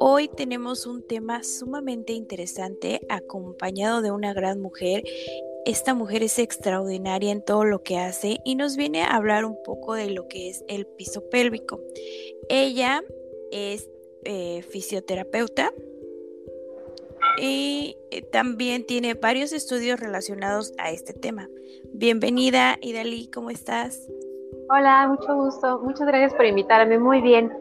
Hoy tenemos un tema sumamente interesante acompañado de una gran mujer. Esta mujer es extraordinaria en todo lo que hace y nos viene a hablar un poco de lo que es el piso pélvico. Ella es eh, fisioterapeuta y eh, también tiene varios estudios relacionados a este tema. Bienvenida, Idali, ¿cómo estás? Hola, mucho gusto. Muchas gracias por invitarme. Muy bien.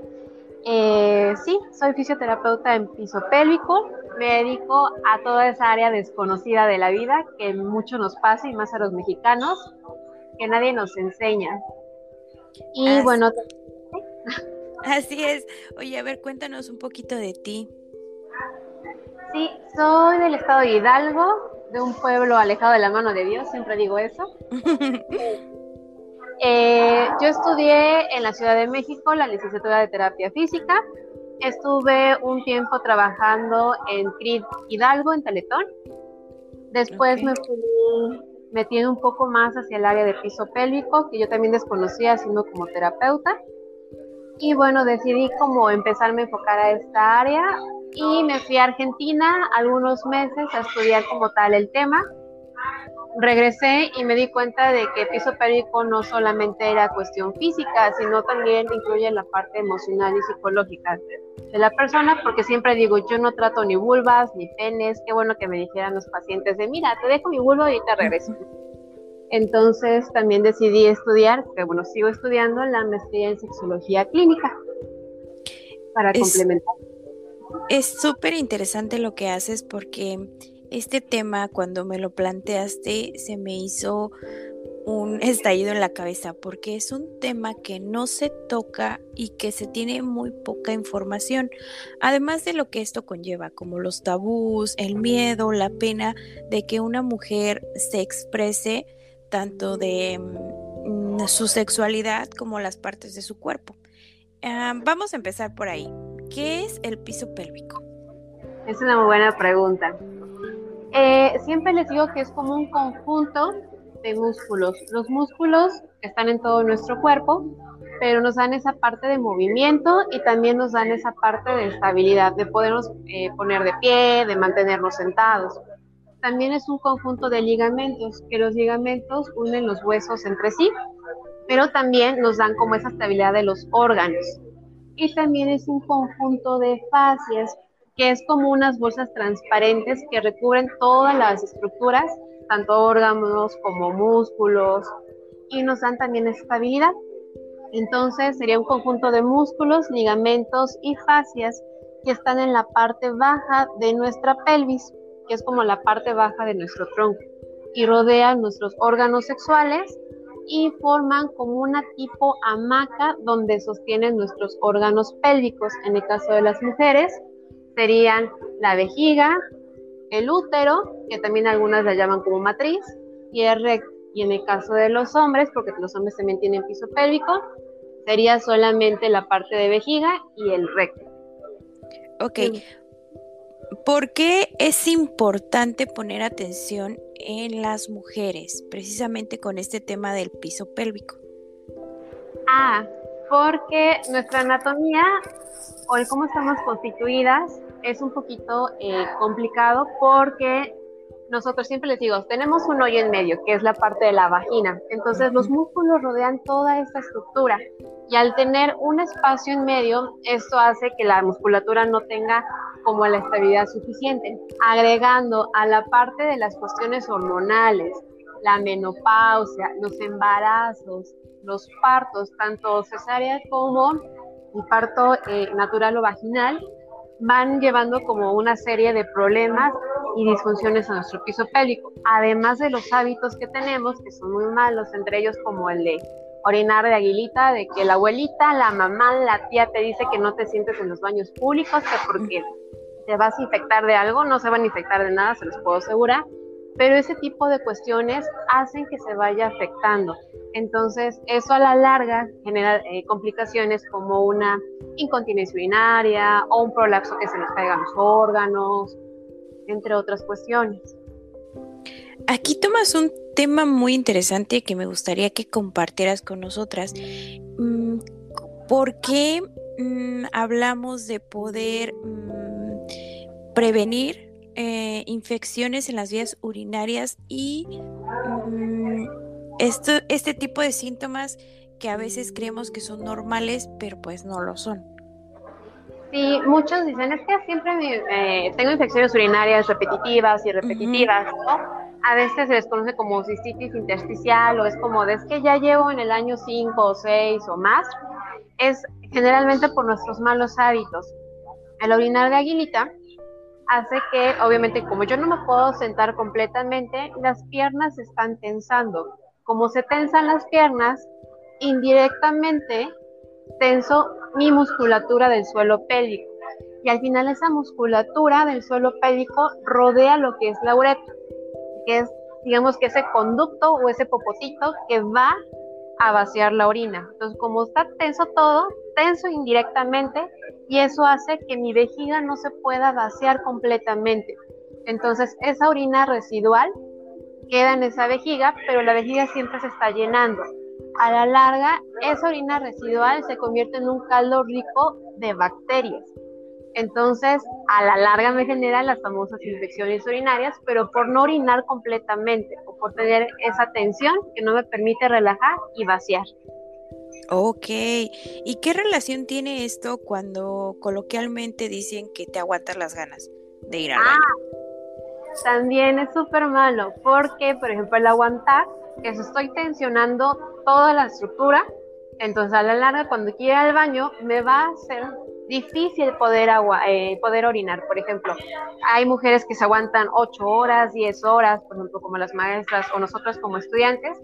Eh, sí, soy fisioterapeuta en piso pélvico. Me dedico a toda esa área desconocida de la vida que mucho nos pasa y más a los mexicanos, que nadie nos enseña. Y bueno. Así es. Oye, a ver, cuéntanos un poquito de ti. Sí, soy del estado de Hidalgo, de un pueblo alejado de la mano de Dios, siempre digo eso. Eh, yo estudié en la Ciudad de México la licenciatura de terapia física. Estuve un tiempo trabajando en CRID Hidalgo, en Teletón. Después me fui metiendo un poco más hacia el área de piso pélvico, que yo también desconocía siendo como terapeuta. Y bueno, decidí como empezarme a enfocar a esta área y me fui a Argentina algunos meses a estudiar como tal el tema regresé y me di cuenta de que piso pélvico no solamente era cuestión física, sino también incluye la parte emocional y psicológica de la persona, porque siempre digo, yo no trato ni vulvas ni penes, qué bueno que me dijeran los pacientes de, mira, te dejo mi vulva y te regreso. Entonces también decidí estudiar, que bueno, sigo estudiando la maestría en sexología clínica para complementar. Es súper interesante lo que haces porque este tema cuando me lo planteaste se me hizo un estallido en la cabeza porque es un tema que no se toca y que se tiene muy poca información, además de lo que esto conlleva, como los tabús, el miedo, la pena de que una mujer se exprese tanto de mm, su sexualidad como las partes de su cuerpo. Ah, vamos a empezar por ahí. ¿Qué es el piso pélvico? Es una muy buena pregunta. Eh, siempre les digo que es como un conjunto de músculos. Los músculos están en todo nuestro cuerpo, pero nos dan esa parte de movimiento y también nos dan esa parte de estabilidad, de podernos eh, poner de pie, de mantenernos sentados. También es un conjunto de ligamentos, que los ligamentos unen los huesos entre sí, pero también nos dan como esa estabilidad de los órganos. Y también es un conjunto de fascias, que es como unas bolsas transparentes que recubren todas las estructuras, tanto órganos como músculos, y nos dan también estabilidad. Entonces sería un conjunto de músculos, ligamentos y fascias que están en la parte baja de nuestra pelvis, que es como la parte baja de nuestro tronco, y rodean nuestros órganos sexuales y forman como una tipo hamaca donde sostienen nuestros órganos pélvicos. En el caso de las mujeres, serían la vejiga, el útero, que también algunas la llaman como matriz, y el recto. Y en el caso de los hombres, porque los hombres también tienen piso pélvico, sería solamente la parte de vejiga y el recto. Ok. ¿Por qué es importante poner atención en las mujeres, precisamente con este tema del piso pélvico? Ah, porque nuestra anatomía o el cómo estamos constituidas es un poquito eh, complicado porque nosotros siempre les digo, tenemos un hoyo en medio, que es la parte de la vagina. Entonces los músculos rodean toda esta estructura y al tener un espacio en medio, esto hace que la musculatura no tenga como la estabilidad suficiente. Agregando a la parte de las cuestiones hormonales, la menopausia, los embarazos, los partos, tanto cesárea como el parto eh, natural o vaginal, van llevando como una serie de problemas y disfunciones a nuestro piso pélvico, además de los hábitos que tenemos que son muy malos, entre ellos como el de orinar de aguilita, de que la abuelita, la mamá, la tía te dice que no te sientes en los baños públicos, que porque te vas a infectar de algo, no se van a infectar de nada, se los puedo asegurar, pero ese tipo de cuestiones hacen que se vaya afectando. Entonces, eso a la larga genera eh, complicaciones como una incontinencia urinaria o un prolapso que se nos caigan los órganos, entre otras cuestiones. Aquí tomas un tema muy interesante que me gustaría que compartieras con nosotras. Mm, ¿Por qué mm, hablamos de poder mm, prevenir eh, infecciones en las vías urinarias y esto, este tipo de síntomas que a veces creemos que son normales, pero pues no lo son? Sí, muchos dicen, es que siempre eh, tengo infecciones urinarias repetitivas y repetitivas, ¿no? A veces se les conoce como cistitis intersticial o es como, es que ya llevo en el año 5 o 6 o más. Es generalmente por nuestros malos hábitos. El orinar de aguilita hace que, obviamente, como yo no me puedo sentar completamente, las piernas se están tensando. Como se tensan las piernas, indirectamente tenso mi musculatura del suelo pélvico. Y al final esa musculatura del suelo pélvico rodea lo que es la uretra, que es, digamos que ese conducto o ese popotito que va a vaciar la orina. Entonces, como está tenso todo, tenso indirectamente, y eso hace que mi vejiga no se pueda vaciar completamente. Entonces, esa orina residual queda en esa vejiga, pero la vejiga siempre se está llenando a la larga, esa orina residual se convierte en un caldo rico de bacterias. Entonces, a la larga me generan las famosas infecciones urinarias, pero por no orinar completamente o por tener esa tensión que no me permite relajar y vaciar. Ok, ¿y qué relación tiene esto cuando coloquialmente dicen que te aguantas las ganas de ir al baño? Ah, también es súper malo, porque, por ejemplo, el aguantar, eso estoy tensionando toda la estructura, entonces a la larga cuando quiera al baño me va a ser difícil poder, agua, eh, poder orinar. Por ejemplo, hay mujeres que se aguantan 8 horas, 10 horas, por ejemplo, como las maestras o nosotros como estudiantes,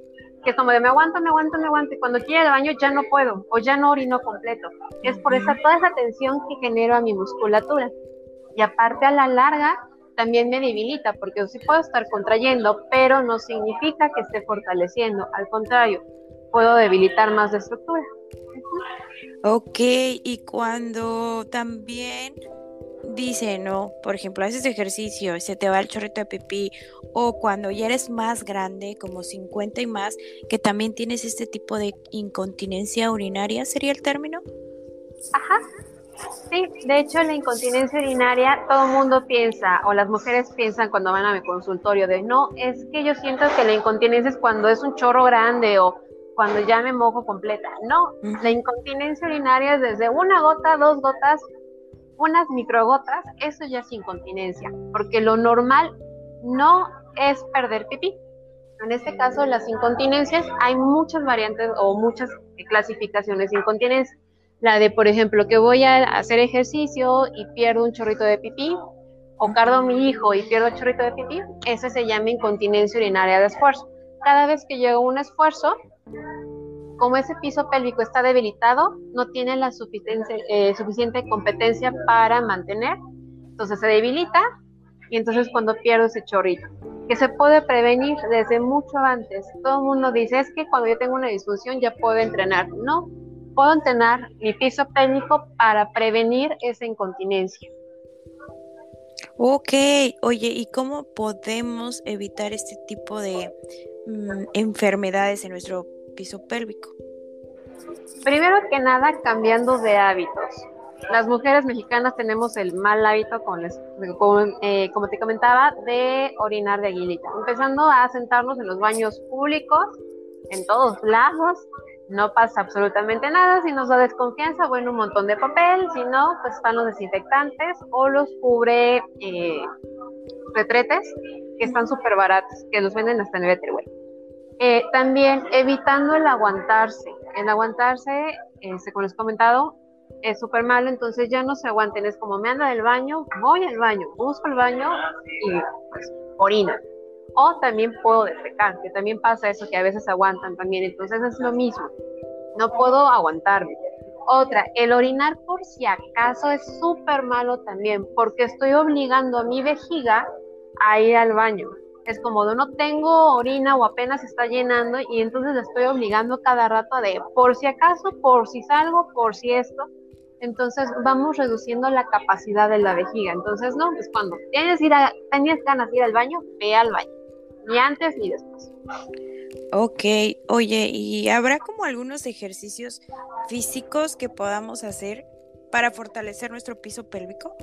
que es como de me aguanto, me aguanto, me aguanto, y cuando quiera al baño ya no puedo o ya no orino completo. Es por esa, toda esa tensión que genero a mi musculatura. Y aparte a la larga también me debilita, porque sí puedo estar contrayendo, pero no significa que esté fortaleciendo, al contrario, puedo debilitar más la estructura. Ok, y cuando también dice, ¿no? Por ejemplo, haces ejercicio, se te va el chorrito de pipí, o cuando ya eres más grande, como 50 y más, que también tienes este tipo de incontinencia urinaria, ¿sería el término? Ajá. Sí, de hecho la incontinencia urinaria, todo el mundo piensa, o las mujeres piensan cuando van a mi consultorio, de no, es que yo siento que la incontinencia es cuando es un chorro grande o cuando ya me mojo completa. No, la incontinencia urinaria es desde una gota, dos gotas, unas microgotas, eso ya es incontinencia, porque lo normal no es perder pipí. En este caso, las incontinencias, hay muchas variantes o muchas clasificaciones de incontinencia. La de, por ejemplo, que voy a hacer ejercicio y pierdo un chorrito de pipí, o cargo mi hijo y pierdo un chorrito de pipí, esa se llama incontinencia urinaria de esfuerzo. Cada vez que llego a un esfuerzo, como ese piso pélvico está debilitado, no tiene la eh, suficiente competencia para mantener, entonces se debilita y entonces cuando pierdo ese chorrito, que se puede prevenir desde mucho antes. Todo el mundo dice, es que cuando yo tengo una disfunción ya puedo entrenar. No, puedo entrenar mi piso pélvico para prevenir esa incontinencia. Ok, oye, ¿y cómo podemos evitar este tipo de mm, enfermedades en nuestro piso pélvico? Primero que nada, cambiando de hábitos. Las mujeres mexicanas tenemos el mal hábito, les, eh, como, te comentaba, de orinar de aguilita. Empezando a sentarnos en los baños públicos, en todos lados, no pasa absolutamente nada. Si nos da desconfianza, bueno, un montón de papel. Si no, pues están los desinfectantes o los cubre eh, retretes que están súper baratos, que los venden hasta en el Eh, también evitando el aguantarse. El aguantarse, este, como les he comentado, es súper malo, entonces ya no se aguanten. Es como me anda del baño, voy al baño, busco el baño y pues orina. O también puedo defecar, que también pasa eso, que a veces aguantan también. Entonces es lo mismo. No puedo aguantarme. Otra, el orinar por si acaso es súper malo también, porque estoy obligando a mi vejiga a ir al baño es como no tengo orina o apenas está llenando y entonces estoy obligando cada rato de por si acaso, por si salgo, por si esto. Entonces vamos reduciendo la capacidad de la vejiga. Entonces, no, pues cuando tienes, ir a, tienes ganas de ir al baño, ve al baño. Ni antes ni después. Ok, oye, ¿y habrá como algunos ejercicios físicos que podamos hacer para fortalecer nuestro piso pélvico?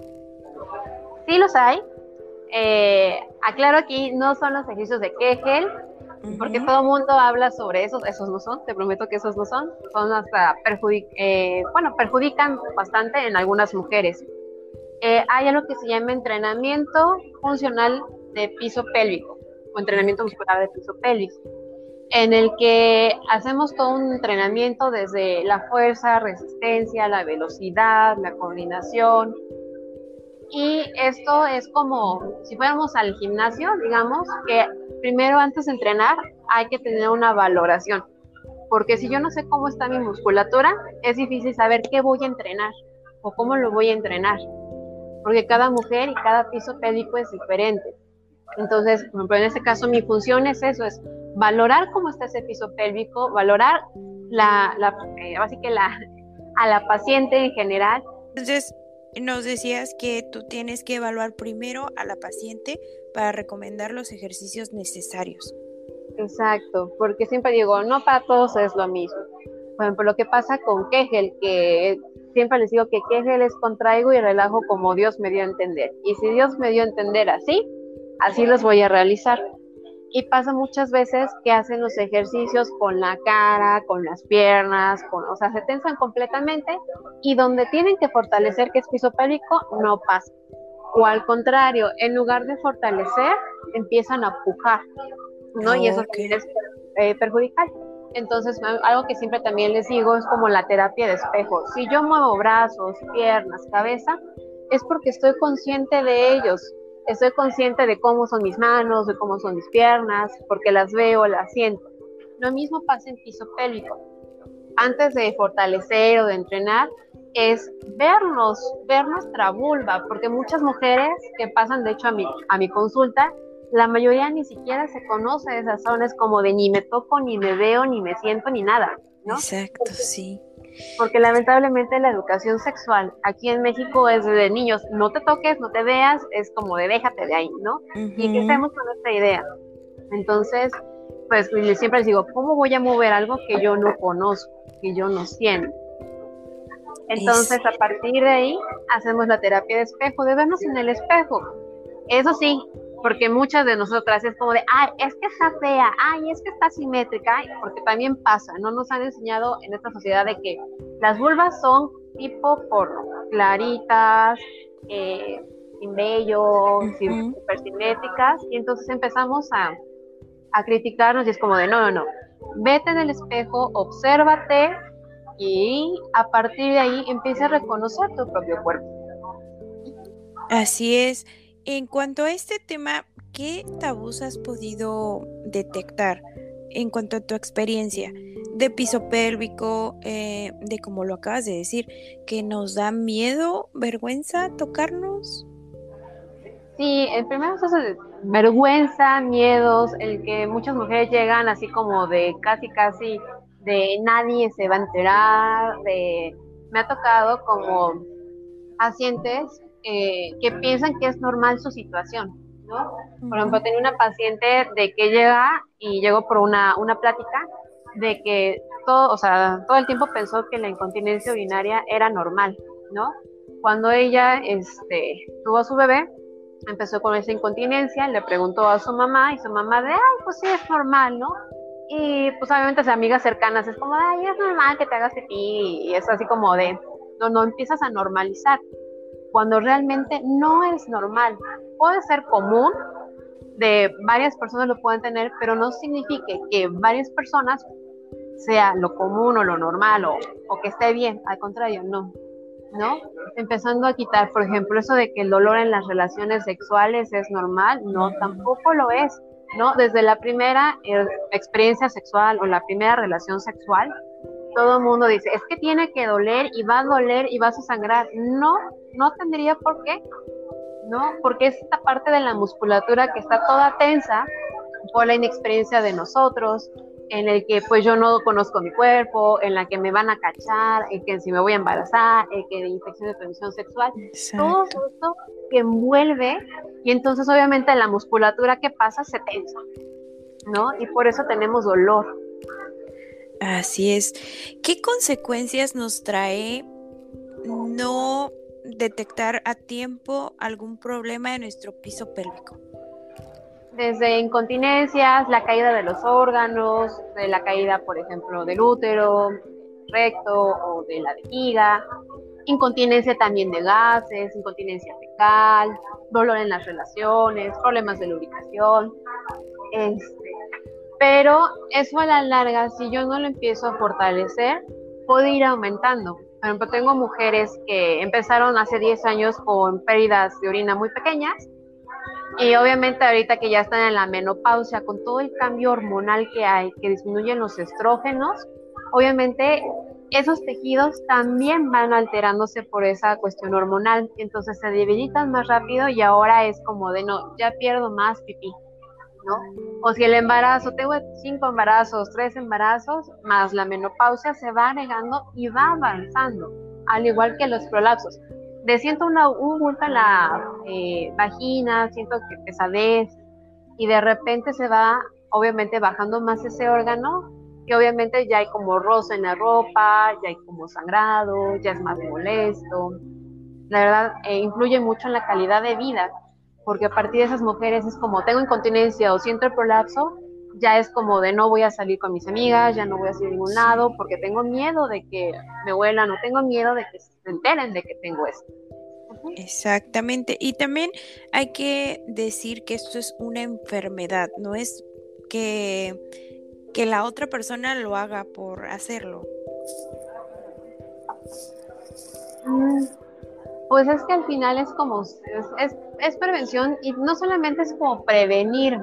Sí los hay, eh, aclaro aquí, no son los ejercicios de Kegel, porque todo el mundo habla sobre esos, esos no son, te prometo que esos no son, son hasta eh, bueno, perjudican bastante en algunas mujeres. Eh, hay algo que se llama entrenamiento funcional de piso pélvico o entrenamiento muscular de piso pélvico, en el que hacemos todo un entrenamiento desde la fuerza, resistencia, la velocidad, la coordinación, y esto es como si fuéramos al gimnasio, digamos, que primero antes de entrenar hay que tener una valoración. Porque si yo no sé cómo está mi musculatura, es difícil saber qué voy a entrenar o cómo lo voy a entrenar. Porque cada mujer y cada piso pélvico es diferente. Entonces, por ejemplo, en este caso mi función es eso, es valorar cómo está ese piso pélvico, valorar la, la eh, la, a la paciente en general. Entonces, nos decías que tú tienes que evaluar primero a la paciente para recomendar los ejercicios necesarios. Exacto, porque siempre digo, no para todos es lo mismo. Por ejemplo, lo que pasa con Kegel, que siempre les digo que Kegel es contraigo y relajo como Dios me dio a entender. Y si Dios me dio a entender así, así los voy a realizar. Y pasa muchas veces que hacen los ejercicios con la cara, con las piernas, con, o sea, se tensan completamente y donde tienen que fortalecer, que es piso pélvico, no pasa. O al contrario, en lugar de fortalecer, empiezan a pujar, ¿no? y eso es eh, perjudicial. Entonces, algo que siempre también les digo es como la terapia de espejo. Si yo muevo brazos, piernas, cabeza, es porque estoy consciente de ellos estoy consciente de cómo son mis manos, de cómo son mis piernas, porque las veo, las siento. Lo mismo pasa en piso pélvico. Antes de fortalecer o de entrenar, es vernos, ver nuestra vulva, porque muchas mujeres que pasan, de hecho, a mi, a mi consulta, la mayoría ni siquiera se conoce esas zonas como de ni me toco, ni me veo, ni me siento, ni nada, ¿no? Exacto, sí porque lamentablemente la educación sexual aquí en México es de niños, no te toques, no te veas, es como de déjate de ahí, ¿no? Y que estemos con esta idea. Entonces, pues siempre les digo, ¿cómo voy a mover algo que yo no conozco, que yo no siento? Entonces, a partir de ahí, hacemos la terapia de espejo, de vernos en el espejo. Eso sí, porque muchas de nosotras es como de, ay, es que está fea, ay, es que está simétrica, porque también pasa, no nos han enseñado en esta sociedad de que las vulvas son tipo porno, claritas, eh, sin vello, super simétricas, y entonces empezamos a, a criticarnos y es como de, no, no, no, vete en el espejo, obsérvate y a partir de ahí empieza a reconocer tu propio cuerpo. Así es. En cuanto a este tema, ¿qué tabús has podido detectar en cuanto a tu experiencia de piso pélvico, eh, de como lo acabas de decir, que nos da miedo, vergüenza tocarnos? Sí, el primero es vergüenza, miedos, el que muchas mujeres llegan así como de casi, casi, de nadie se va a enterar, de... Me ha tocado como pacientes que piensan que es normal su situación, ¿no? Por ejemplo, tenía una paciente de que llega y llegó por una, una plática de que todo, o sea, todo el tiempo pensó que la incontinencia urinaria era normal, ¿no? Cuando ella este, tuvo a su bebé, empezó con esa incontinencia, le preguntó a su mamá y su mamá de, ay, pues sí, es normal, ¿no? Y pues obviamente las amigas cercanas es como, ay, es normal que te hagas pipí y es así como de, no, no empiezas a normalizar cuando realmente no es normal. Puede ser común, de varias personas lo pueden tener, pero no signifique que varias personas sea lo común o lo normal o, o que esté bien, al contrario, no, ¿no? Empezando a quitar, por ejemplo, eso de que el dolor en las relaciones sexuales es normal, no, tampoco lo es, ¿no? Desde la primera eh, experiencia sexual o la primera relación sexual, todo el mundo dice, es que tiene que doler y va a doler y vas a sangrar. No, no tendría por qué, ¿no? Porque es esta parte de la musculatura que está toda tensa por la inexperiencia de nosotros, en el que pues yo no conozco mi cuerpo, en la que me van a cachar, en que si me voy a embarazar, en que de infección de transmisión sexual, todo esto que envuelve y entonces obviamente la musculatura que pasa se tensa, ¿no? Y por eso tenemos dolor. Así es. ¿Qué consecuencias nos trae no detectar a tiempo algún problema en nuestro piso pélvico? desde incontinencias, la caída de los órganos, de la caída, por ejemplo, del útero, recto o de la vejiga, incontinencia también de gases, incontinencia fecal, dolor en las relaciones, problemas de lubricación. Este, pero eso a la larga, si yo no lo empiezo a fortalecer, puede ir aumentando. Por ejemplo, tengo mujeres que empezaron hace 10 años con pérdidas de orina muy pequeñas y obviamente ahorita que ya están en la menopausia, con todo el cambio hormonal que hay, que disminuyen los estrógenos, obviamente esos tejidos también van alterándose por esa cuestión hormonal. Entonces se debilitan más rápido y ahora es como de no, ya pierdo más pipí. O si el embarazo, tengo cinco embarazos, tres embarazos, más la menopausia se va agregando y va avanzando, al igual que los prolapsos. De siento una, un bulto en la eh, vagina, siento que pesadez y de repente se va obviamente bajando más ese órgano que obviamente ya hay como rosa en la ropa, ya hay como sangrado, ya es más molesto. La verdad, eh, influye mucho en la calidad de vida, porque a partir de esas mujeres es como tengo incontinencia o siento el prolapso, ya es como de no voy a salir con mis amigas, ya no voy a salir a ningún lado, porque tengo miedo de que me huelan o tengo miedo de que se enteren de que tengo esto. Exactamente. Y también hay que decir que esto es una enfermedad, no es que, que la otra persona lo haga por hacerlo. Mm, pues es que al final es como, es, es prevención y no solamente es como prevenir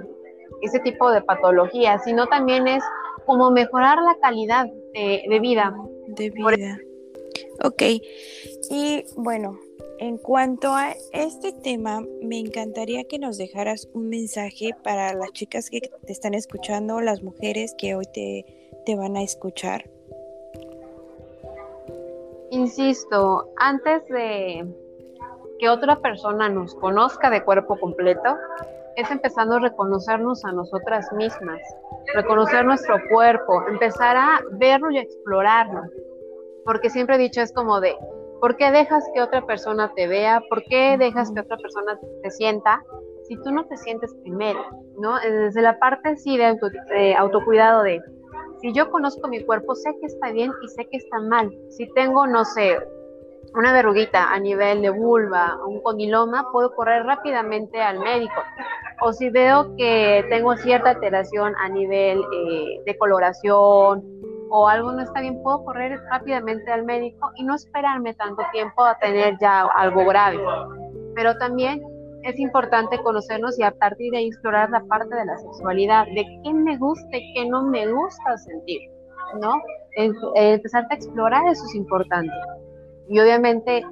ese tipo de patologías, sino también es como mejorar la calidad de, vida. De vida. Ok. Y bueno, en cuanto a este tema, me encantaría que nos dejaras un mensaje para las chicas que te están escuchando, las mujeres que hoy te, te van a escuchar. Insisto, antes de que otra persona nos conozca de cuerpo completo, es empezando a reconocernos a nosotras mismas, reconocer nuestro cuerpo, empezar a verlo y explorarlo. Porque siempre he dicho es como de, ¿por qué dejas que otra persona te vea? ¿Por qué dejas que otra persona te sienta? Si tú no te sientes primero, ¿no? Desde la parte sí de, de autocuidado de, si yo conozco mi cuerpo, sé que está bien y sé que está mal. Si tengo, no sé, una verruguita a nivel de vulva, un condiloma, puedo correr rápidamente al médico. O si veo que tengo cierta alteración a nivel eh, de coloración o algo no está bien, puedo correr rápidamente al médico y no esperarme tanto tiempo a tener ya algo grave. Pero también es importante conocernos y a partir de ahí explorar la parte de la sexualidad, de qué me gusta y qué no me gusta sentir, ¿no? Empezar a explorar eso es importante. Y obviamente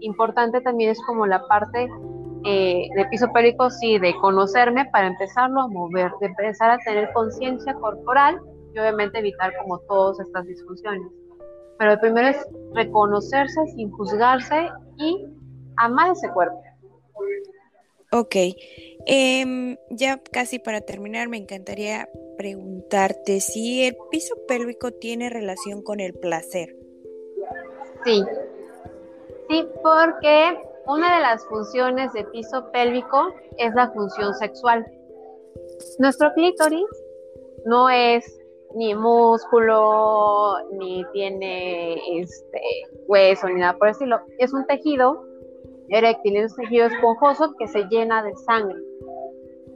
importante también es como la parte eh, de piso pélvico, sí, de conocerme para empezarlo a mover, de empezar a tener conciencia corporal y obviamente evitar como todas estas disfunciones. Pero el primero es reconocerse sin juzgarse y amar ese cuerpo. Ok, em, ya casi para terminar me encantaría preguntarte si el piso pélvico tiene relación con el placer. Sí, Sí, porque una de las funciones de piso pélvico es la función sexual. Nuestro clítoris no es ni músculo, ni tiene este hueso, ni nada por decirlo. Es un tejido eréctil, es un tejido esponjoso que se llena de sangre.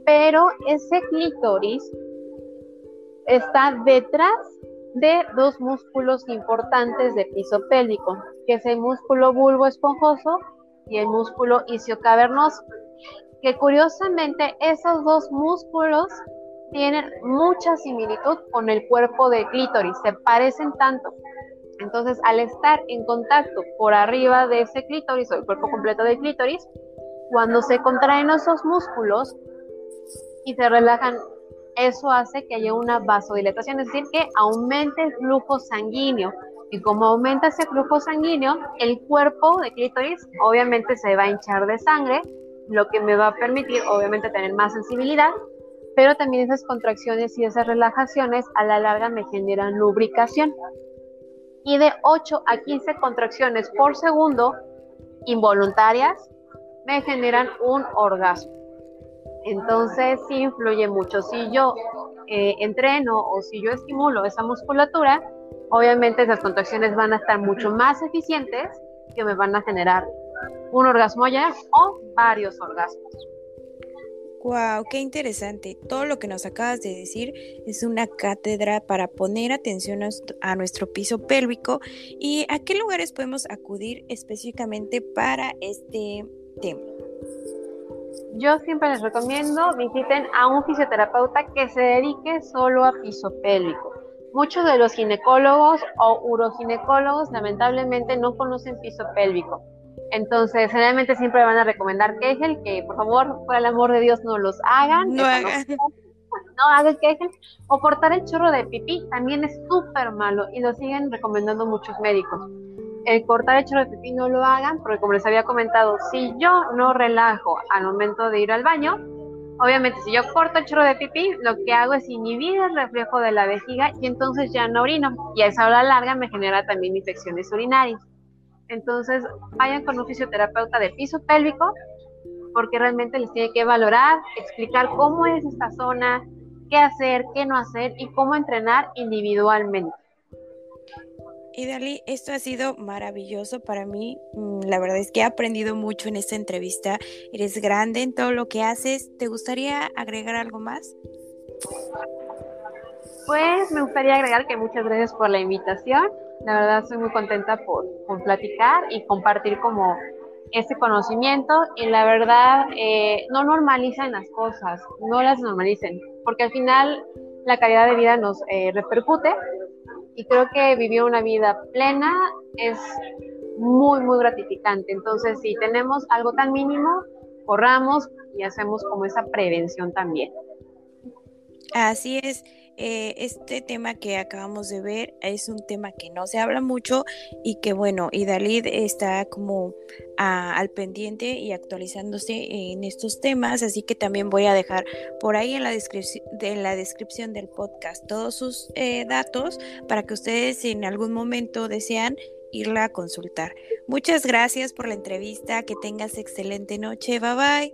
pero ese clítoris está detrás de dos músculos importantes de piso pélvico, que es el músculo bulbo esponjoso y el músculo isquiocavernoso, que curiosamente esos dos músculos tienen mucha similitud con el cuerpo de clítoris, se parecen tanto. Entonces, al estar en contacto por arriba de ese clítoris o el cuerpo completo del clítoris, cuando se contraen esos músculos y se relajan, eso hace que haya una vasodilatación, es decir, que aumente el flujo sanguíneo. Y como aumenta ese flujo sanguíneo, el cuerpo de clítoris obviamente se va a hinchar de sangre, lo que me va a permitir obviamente tener más sensibilidad, pero también esas contracciones y esas relajaciones a la larga me generan lubricación. Y de 8 a 15 contracciones por segundo involuntarias me generan un orgasmo. Entonces sí influye mucho. Si yo eh, entreno o si yo estimulo esa musculatura, obviamente esas contracciones van a estar mucho más eficientes que me van a generar un orgasmo ya o varios orgasmos. Wow, qué interesante. Todo lo que nos acabas de decir es una cátedra para poner atención a nuestro piso pélvico y a qué lugares podemos acudir específicamente para este tema. Yo siempre les recomiendo visiten a un fisioterapeuta que se dedique solo a piso pélvico. Muchos de los ginecólogos o uroginecólogos lamentablemente no conocen piso pélvico. Entonces, generalmente siempre van a recomendar Kegel, que por favor, por el amor de Dios, no los hagan. No hagan. No, hagan Kegel. O cortar el chorro de pipí también es súper malo y lo siguen recomendando muchos médicos el cortar el chorro de pipí no lo hagan, porque como les había comentado, si yo no relajo al momento de ir al baño, obviamente si yo corto el chorro de pipí, lo que hago es inhibir el reflejo de la vejiga y entonces ya no orino. Y a esa hora larga me genera también infecciones urinarias. Entonces, vayan con un fisioterapeuta de piso pélvico, porque realmente les tiene que valorar, explicar cómo es esta zona, qué hacer, qué no hacer y cómo entrenar individualmente. Y Dali, esto ha sido maravilloso para mí. Mm, la verdad es que he aprendido mucho en esta entrevista. Eres grande en todo lo que haces. ¿Te gustaría agregar algo más? Pues me gustaría agregar que muchas gracias por la invitación. La verdad estoy muy contenta por, platicar y compartir como ese conocimiento y la verdad eh, no normalicen las cosas, no las normalicen, porque al final la calidad de vida nos eh, repercute y creo que vivir una vida plena es muy, muy gratificante. Entonces, si tenemos algo tan mínimo, corramos y hacemos como esa prevención también. Así es. Eh, este tema que acabamos de ver es un tema que no se habla mucho y que bueno, Idalid está como al pendiente y actualizándose en estos temas, así que también voy a dejar por ahí en la, en la descripción del podcast todos sus eh, datos para que ustedes en algún momento desean irla a consultar. Muchas gracias por la entrevista, que tengas excelente noche, bye bye.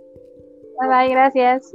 Bye bye, gracias.